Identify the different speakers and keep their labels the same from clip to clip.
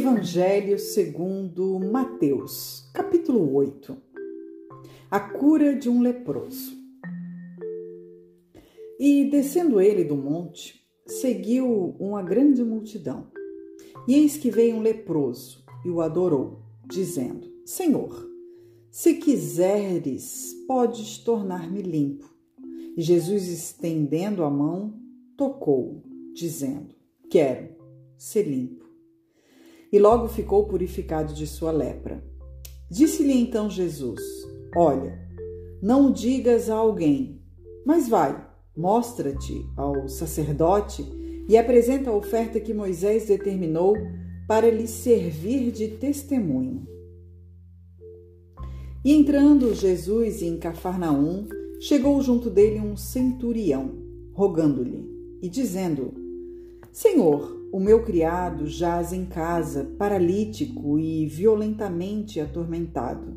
Speaker 1: Evangelho segundo Mateus, capítulo 8. A cura de um leproso. E descendo ele do monte, seguiu uma grande multidão. E eis que veio um leproso e o adorou, dizendo: Senhor, se quiseres, podes tornar-me limpo. E Jesus, estendendo a mão, tocou, dizendo: Quero ser limpo. E logo ficou purificado de sua lepra. Disse-lhe então Jesus: Olha, não digas a alguém, mas vai, mostra-te ao sacerdote e apresenta a oferta que Moisés determinou para lhe servir de testemunho. E entrando Jesus em Cafarnaum, chegou junto dele um centurião, rogando-lhe e dizendo: Senhor, o meu criado jaz em casa, paralítico e violentamente atormentado.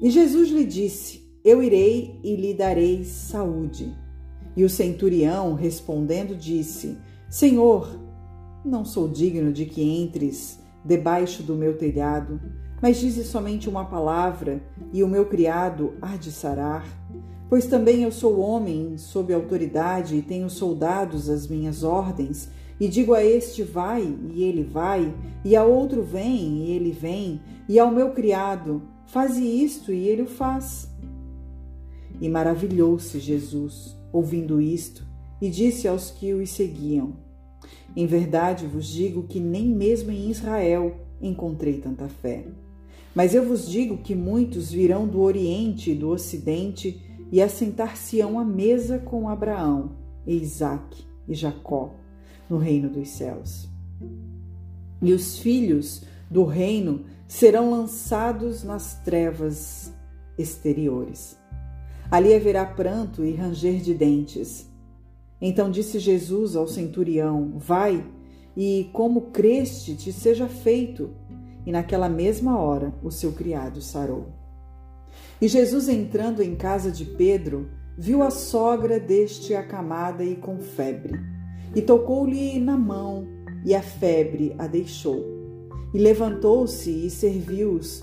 Speaker 1: E Jesus lhe disse: Eu irei e lhe darei saúde. E o centurião, respondendo, disse: Senhor, não sou digno de que entres debaixo do meu telhado mas dize somente uma palavra, e o meu criado há de sarar. Pois também eu sou homem sob autoridade e tenho soldados às minhas ordens, e digo a este vai, e ele vai, e a outro vem, e ele vem, e ao meu criado faze isto, e ele o faz. E maravilhou-se Jesus, ouvindo isto, e disse aos que os seguiam: Em verdade vos digo que nem mesmo em Israel encontrei tanta fé. Mas eu vos digo que muitos virão do Oriente e do Ocidente e assentar-se-ão à mesa com Abraão, e Isaque e Jacó no reino dos céus. E os filhos do reino serão lançados nas trevas exteriores. Ali haverá pranto e ranger de dentes. Então disse Jesus ao centurião: Vai, e como creste te seja feito e naquela mesma hora o seu criado sarou. E Jesus, entrando em casa de Pedro, viu a sogra deste acamada e com febre, e tocou-lhe na mão, e a febre a deixou. E levantou-se e serviu-os,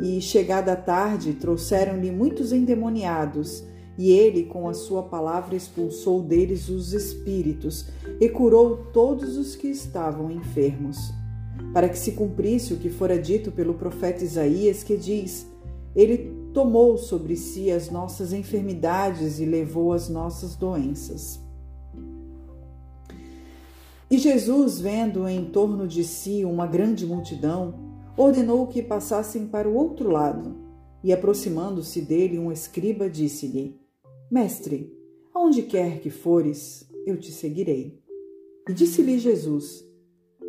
Speaker 1: e chegada a tarde trouxeram-lhe muitos endemoniados, e ele, com a sua palavra, expulsou deles os espíritos e curou todos os que estavam enfermos para que se cumprisse o que fora dito pelo profeta Isaías, que diz: Ele tomou sobre si as nossas enfermidades e levou as nossas doenças. E Jesus, vendo em torno de si uma grande multidão, ordenou que passassem para o outro lado. E aproximando-se dele, um escriba disse-lhe: Mestre, aonde quer que fores, eu te seguirei. E disse-lhe Jesus: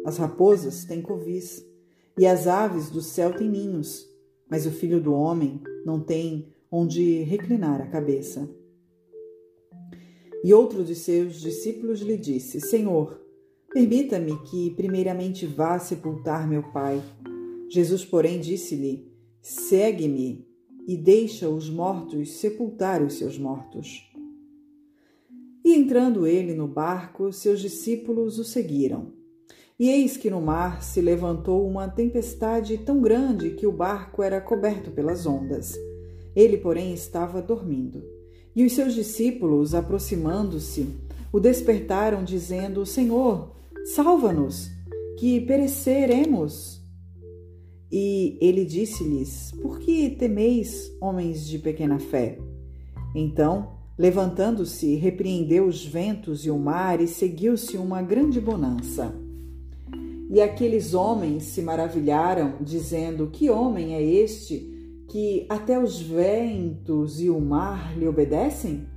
Speaker 1: as raposas têm covis e as aves do céu têm ninhos, mas o filho do homem não tem onde reclinar a cabeça. E outro de seus discípulos lhe disse: Senhor, permita-me que primeiramente vá sepultar meu pai. Jesus, porém, disse-lhe: Segue-me e deixa os mortos sepultar os seus mortos. E entrando ele no barco, seus discípulos o seguiram. E eis que no mar se levantou uma tempestade tão grande que o barco era coberto pelas ondas. Ele, porém, estava dormindo. E os seus discípulos, aproximando-se, o despertaram, dizendo: Senhor, salva-nos, que pereceremos. E ele disse-lhes: Por que temeis, homens de pequena fé? Então, levantando-se, repreendeu os ventos e o mar, e seguiu-se uma grande bonança. E aqueles homens se maravilharam, dizendo: Que homem é este que até os ventos e o mar lhe obedecem?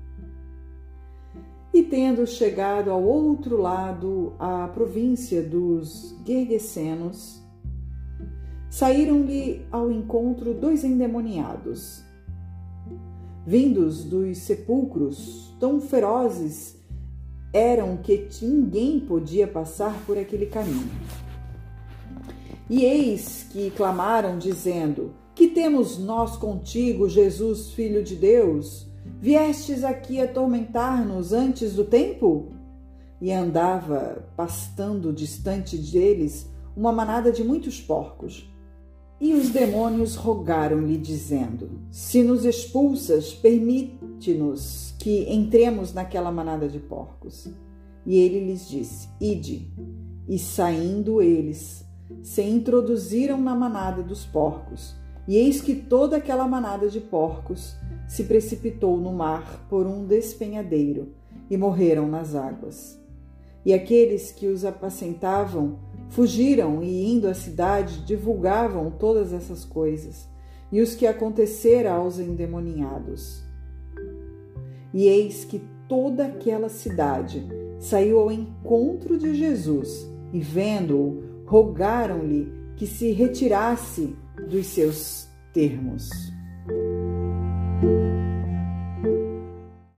Speaker 1: E tendo chegado ao outro lado, a província dos Gergesenos, saíram-lhe ao encontro dois endemoniados. Vindos dos sepulcros, tão ferozes eram que ninguém podia passar por aquele caminho. E eis que clamaram, dizendo: Que temos nós contigo, Jesus, Filho de Deus? Viestes aqui atormentar-nos antes do tempo? E andava, pastando distante deles, uma manada de muitos porcos. E os demônios rogaram-lhe, dizendo: Se nos expulsas, permite-nos que entremos naquela manada de porcos. E ele lhes disse: Ide. E saindo eles, se introduziram na manada dos porcos. E eis que toda aquela manada de porcos se precipitou no mar por um despenhadeiro e morreram nas águas. E aqueles que os apacentavam fugiram e, indo à cidade, divulgavam todas essas coisas e os que acontecera aos endemoninhados. E eis que toda aquela cidade saiu ao encontro de Jesus e, vendo-o, rogaram-lhe que se retirasse dos seus termos.